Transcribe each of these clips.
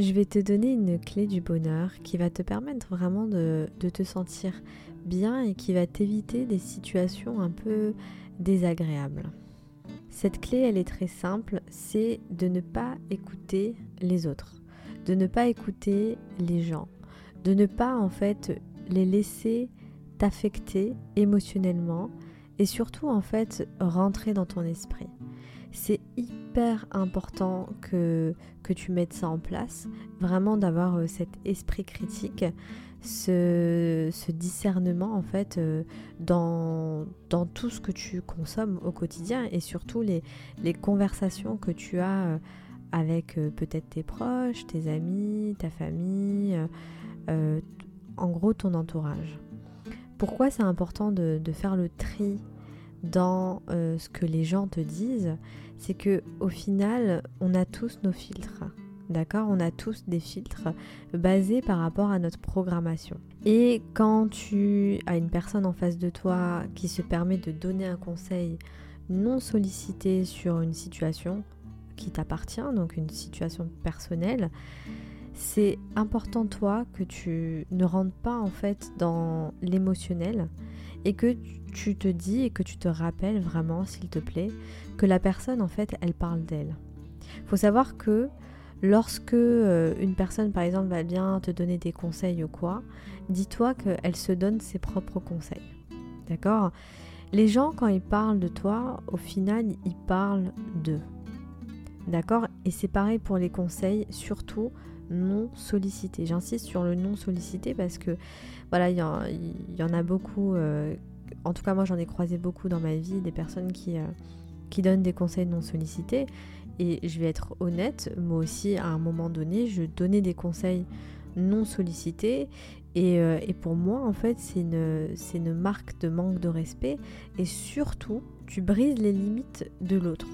je vais te donner une clé du bonheur qui va te permettre vraiment de, te sentir bien et qui va t'éviter des situations un peu désagréables. Cette clé, elle est très simple, c'est de ne pas écouter les autres, de ne pas écouter les gens, de ne pas en fait les laisser t'affecter émotionnellement et surtout en fait rentrer dans ton esprit. C'est hyper important que, que tu mettes ça en place, vraiment d'avoir euh, cet esprit critique, ce, discernement en fait euh, dans, dans, tout ce que tu consommes au quotidien et surtout les, les conversations que tu as euh, avec peut-être tes proches, tes amis, ta famille, en gros ton entourage. Pourquoi c'est important de, faire le tri dans euh, ce que les gens te disent C'est que au final, on a tous nos filtres. D'accord? On a tous des filtres basés par rapport à notre programmation. Et quand tu as une personne en face de toi qui se permet de donner un conseil non sollicité sur une situation qui t'appartient, donc une situation personnelle, c'est important toi que tu ne rentres pas en fait dans l'émotionnel et que tu te dis et que tu te rappelles vraiment s'il te plaît que la personne en fait elle parle d'elle. Faut savoir que lorsque euh, une personne par exemple va bien te donner des conseils ou quoi, dis-toi qu'elle se donne ses propres conseils. D'accord? Les gens quand ils parlent de toi, au final ils parlent d'eux. D'accord? Et c'est pareil pour les conseils, surtout non sollicité. J'insiste sur le non sollicité parce que voilà, il y, en a beaucoup. Euh, en tout cas, moi, j'en ai croisé beaucoup dans ma vie des personnes qui, euh, qui donnent des conseils non sollicités. Et je vais être honnête, moi aussi, à un moment donné, je donnais des conseils non sollicités. Et, euh, pour moi, en fait, c'est une marque de manque de respect. Et surtout, tu brises les limites de l'autre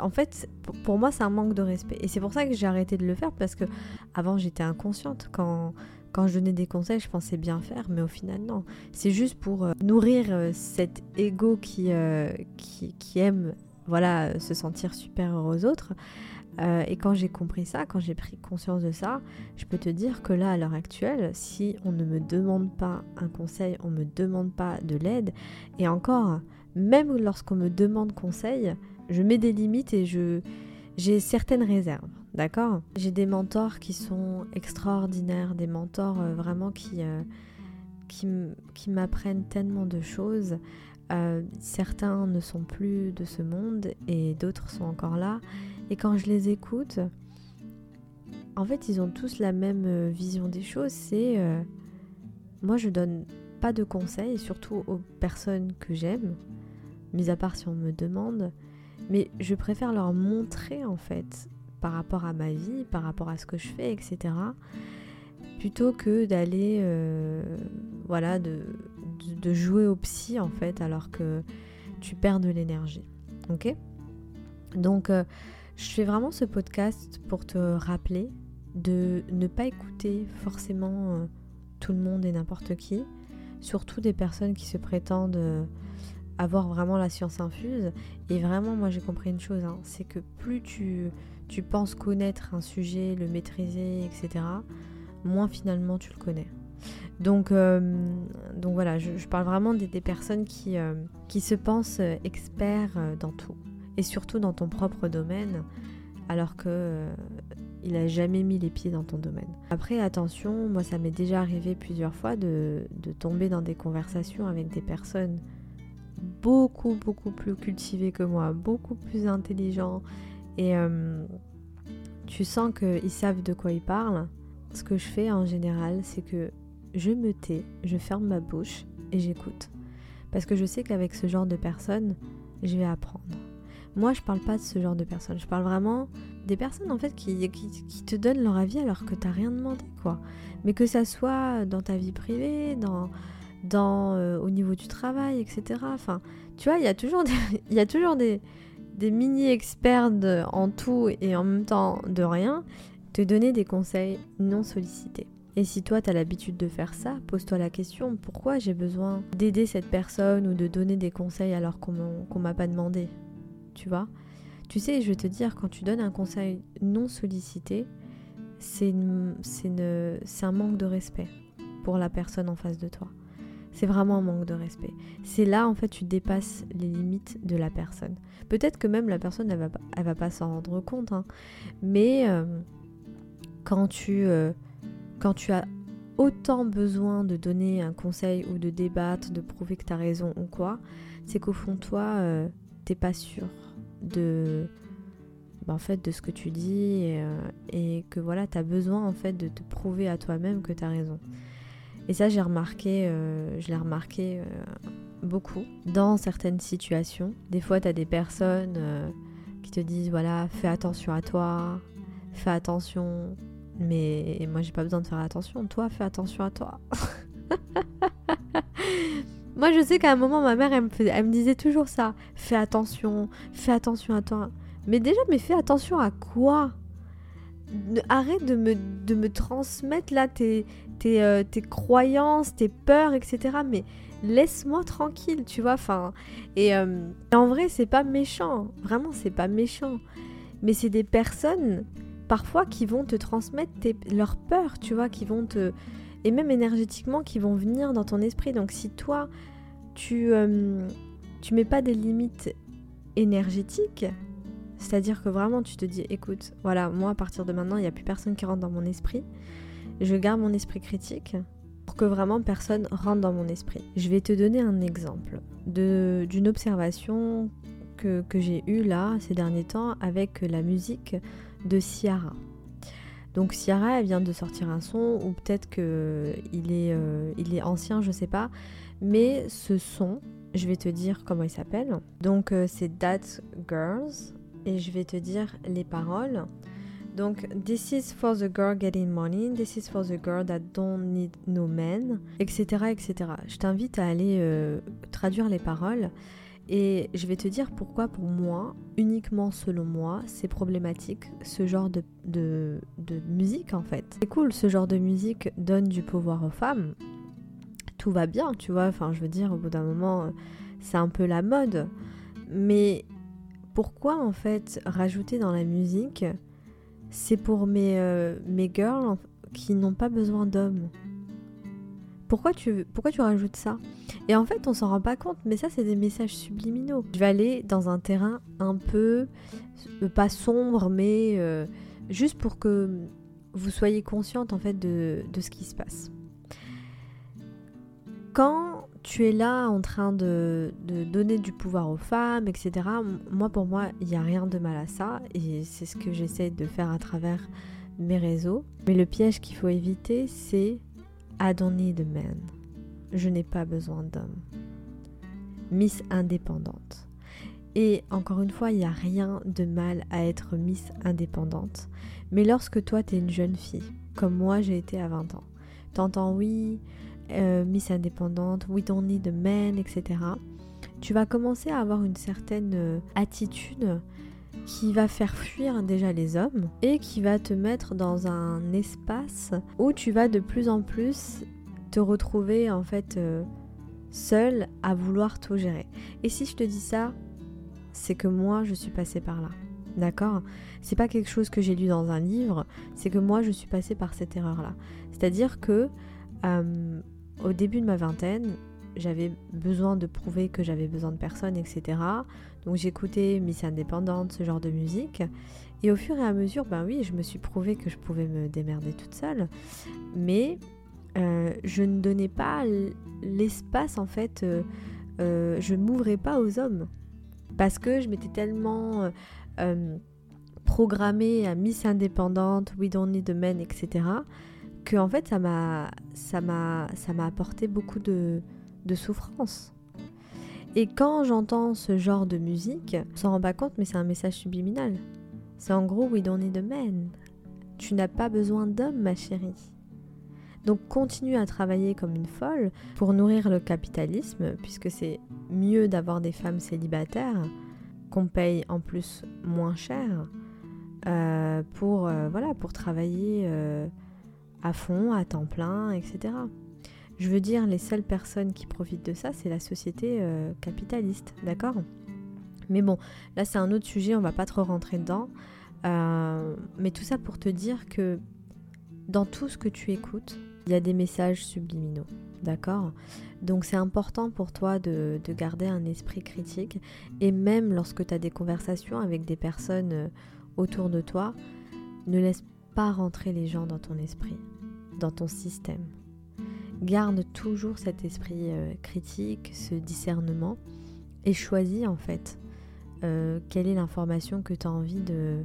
en fait, pour moi, c'est un manque de respect. Et c'est pour ça que j'ai arrêté de le faire parce que avant, j'étais inconsciente. Quand, quand je donnais des conseils, je pensais bien faire, mais au final, non. C'est juste pour euh, nourrir euh, cet ego qui, euh, qui, qui, aime voilà, se sentir supérieur aux autres. et quand j'ai compris ça, quand j'ai pris conscience de ça, je peux te dire que là, à l'heure actuelle, si on ne me demande pas un conseil, on ne me demande pas de l'aide, et encore, même lorsqu'on me demande conseil, je mets des limites et je j'ai certaines réserves, d'accord? J'ai des mentors qui sont extraordinaires, des mentors euh, vraiment qui, euh, qui, m'apprennent tellement de choses. Euh, certains ne sont plus de ce monde et d'autres sont encore là. Et quand je les écoute, en fait, ils ont tous la même vision des choses. C'est moi, je donne pas de conseils, surtout aux personnes que j'aime, mis à part si on me demande. Mais je préfère leur montrer en fait par rapport à ma vie, par rapport à ce que je fais, etc. Plutôt que d'aller, euh, voilà, de, de, jouer au psy en fait, alors que tu perds de l'énergie. Ok? Donc, euh, je fais vraiment ce podcast pour te rappeler de ne pas écouter forcément euh, tout le monde et n'importe qui, surtout des personnes qui se prétendent avoir vraiment la science infuse. Et vraiment, moi j'ai compris une chose, hein, c'est que plus tu, tu penses connaître un sujet, le maîtriser, etc., moins finalement tu le connais. Donc, euh, donc voilà, je, parle vraiment des, personnes qui, euh, qui se pensent experts euh, dans tout. Et surtout dans ton propre domaine, alors que il n'a jamais mis les pieds dans ton domaine. Après, attention, moi ça m'est déjà arrivé plusieurs fois de, de tomber dans des conversations avec des personnes beaucoup, beaucoup plus cultivés que moi, beaucoup plus intelligents. Et euh, tu sens qu'ils savent de quoi ils parlent. Ce que je fais en général, c'est que je me tais, je ferme ma bouche et j'écoute. Parce que je sais qu'avec ce genre de personnes, je vais apprendre. Moi, je parle pas de ce genre de personnes. Je parle vraiment des personnes en fait qui, qui, te donnent leur avis alors que tu n'as rien demandé, quoi. Mais que ça soit dans ta vie privée, dans, dans, euh, au niveau du travail, etc. Enfin, tu vois, il y a toujours des, y a toujours des, des mini-experts en tout et en même temps de rien, te donner des conseils non sollicités. Et si toi, tu as l'habitude de faire ça, pose-toi la question, pourquoi j'ai besoin d'aider cette personne ou de donner des conseils alors qu'on m'a pas demandé Tu vois? Tu sais, je vais te dire, quand tu donnes un conseil non sollicité, c'est un manque de respect pour la personne en face de toi. C'est vraiment un manque de respect. C'est là, en fait, tu dépasses les limites de la personne. Peut-être que même la personne, elle va, elle va pas s'en rendre compte. Hein. Mais euh, quand, tu, euh, quand tu as autant besoin de donner un conseil ou de débattre, de prouver que tu as raison ou quoi, c'est qu'au fond, toi, euh, t'es pas sûr de, bah, en fait, de ce que tu dis et, et que voilà, tu as besoin en fait de te prouver à toi-même que tu as raison. Et ça, j'ai remarqué, euh, je l'ai remarqué euh, beaucoup dans certaines situations. Des fois, tu as des personnes euh, qui te disent voilà, fais attention à toi, fais attention. Mais moi, j'ai pas besoin de faire attention. Toi, fais attention à toi. moi, je sais qu'à un moment, ma mère, elle me, elle me disait toujours ça. Fais attention, fais attention à toi. Mais déjà, mais fais attention à quoi? Arrête de me, de me transmettre là tes, euh, tes, croyances, tes peurs, etc. Mais laisse-moi tranquille, tu vois. Enfin, et euh, en vrai, c'est pas méchant. Vraiment, c'est pas méchant. Mais c'est des personnes parfois qui vont te transmettre leurs peurs, tu vois, qui vont te et même énergétiquement qui vont venir dans ton esprit. Donc si toi tu euh, tu mets pas des limites énergétiques, c'est-à-dire que vraiment tu te dis écoute, voilà, moi à partir de maintenant, il n'y a plus personne qui rentre dans mon esprit je garde mon esprit critique pour que vraiment personne rentre dans mon esprit. Je vais te donner un exemple d'une observation que, j'ai eue là ces derniers temps avec la musique de Ciara. Donc Ciara, elle vient de sortir un son, ou peut-être qu'il est, euh, il est ancien, je sais pas. Mais ce son, je vais te dire comment il s'appelle. Donc euh, c'est That Girls, et je vais te dire les paroles. Donc, this is for the girl getting money, this is for the girl that don't need no men, etc. etc. Je t'invite à aller euh, traduire les paroles et je vais te dire pourquoi pour moi, uniquement selon moi, c'est problématique ce genre de, de, de musique en fait. C'est cool, ce genre de musique donne du pouvoir aux femmes. Tout va bien, tu vois, enfin je veux dire, au bout d'un moment, c'est un peu la mode. Mais pourquoi en fait rajouter dans la musique c'est pour mes, euh, mes girls qui n'ont pas besoin d'hommes. Pourquoi tu, pourquoi tu rajoutes ça? Et en fait, on s'en rend pas compte, mais ça, c'est des messages subliminaux. Je vais aller dans un terrain un peu, euh, pas sombre, mais euh, juste pour que vous soyez consciente en fait de, de ce qui se passe. Quand tu es là en train de, donner du pouvoir aux femmes, etc. Moi, pour moi, il n'y a rien de mal à ça. Et c'est ce que j'essaie de faire à travers mes réseaux. Mais le piège qu'il faut éviter, c'est I don't need a. Je n'ai pas besoin d'homme. Miss indépendante. Et encore une fois, il n'y a rien de mal à être Miss indépendante. Mais lorsque toi, tu es une jeune fille, comme moi j'ai été à 20 ans, t'entends oui, euh, Miss indépendante, We Don't Need a etc. Tu vas commencer à avoir une certaine euh, attitude qui va faire fuir déjà les hommes et qui va te mettre dans un espace où tu vas de plus en plus te retrouver en fait euh, seul à vouloir tout gérer. Et si je te dis ça, c'est que moi je suis passée par là. D'accord? C'est pas quelque chose que j'ai lu dans un livre, c'est que moi je suis passée par cette erreur là. C'est-à-dire que au début de ma vingtaine, j'avais besoin de prouver que j'avais besoin de personne, etc. Donc j'écoutais Miss Indépendante, ce genre de musique. Et au fur et à mesure, ben oui, je me suis prouvé que je pouvais me démerder toute seule. Mais euh, je ne donnais pas l'espace, en fait, euh, euh, je ne m'ouvrais pas aux hommes. Parce que je m'étais tellement programmée à Miss Indépendante, We Don't Need a Man, etc que en fait ça m'a ça m'a ça m'a apporté beaucoup de, de souffrance. Et quand j'entends ce genre de musique, on s'en rend pas compte mais c'est un message subliminal. C'est en gros we don't need a. Tu n'as pas besoin d'homme ma chérie. Donc continue à travailler comme une folle pour nourrir le capitalisme puisque c'est mieux d'avoir des femmes célibataires qu'on paye en plus moins cher euh, pour, euh, voilà, pour travailler euh, à fond, à temps plein, etc. Je veux dire, les seules personnes qui profitent de ça, c'est la société euh, capitaliste, d'accord? Mais bon, là c'est un autre sujet, on va pas trop rentrer dedans. Euh, mais tout ça pour te dire que dans tout ce que tu écoutes, il y a des messages subliminaux. D'accord? Donc c'est important pour toi de, garder un esprit critique. Et même lorsque tu as des conversations avec des personnes euh, autour de toi, ne laisse rentrer les gens dans ton esprit, dans ton système. Garde toujours cet esprit euh, critique, ce discernement, et choisis en fait euh, quelle est l'information que tu as envie de,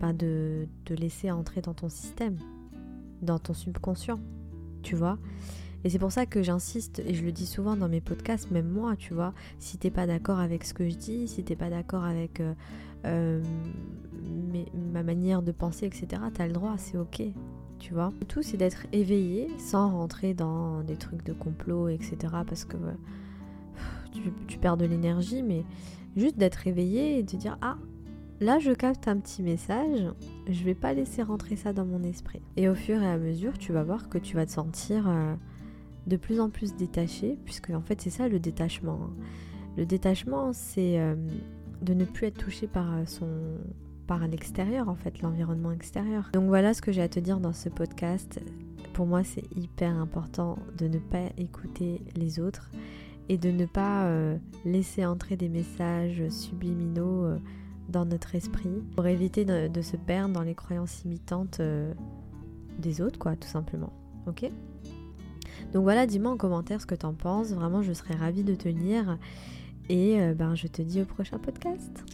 pas de, de laisser entrer dans ton système, dans ton subconscient, tu vois. Et c'est pour ça que j'insiste, et je le dis souvent dans mes podcasts, même moi, tu vois, si t'es pas d'accord avec ce que je dis, si t'es pas d'accord avec euh, euh, ma manière de penser, etc., t'as le droit, c'est ok, tu vois. tout, c'est d'être éveillé sans rentrer dans des trucs de complot, etc., parce que tu, perds de l'énergie, mais juste d'être éveillé et de dire, ah, Là, je capte un petit message, je vais pas laisser rentrer ça dans mon esprit. Et au fur et à mesure, tu vas voir que tu vas te sentir euh, de plus en plus détaché, puisque en fait c'est ça le détachement. Hein. Le détachement, c'est euh, de ne plus être touché par euh, son par l'extérieur en fait, l'environnement extérieur. Donc voilà ce que j'ai à te dire dans ce podcast. Pour moi, c'est hyper important de ne pas écouter les autres et de ne pas euh, laisser entrer des messages subliminaux dans notre esprit pour éviter de, de, se perdre dans les croyances imitantes des autres, quoi, tout simplement. Ok? Donc voilà, dis-moi en commentaire ce que t'en penses. Vraiment, je serais ravie de te lire. Et euh, ben, je te dis au prochain podcast.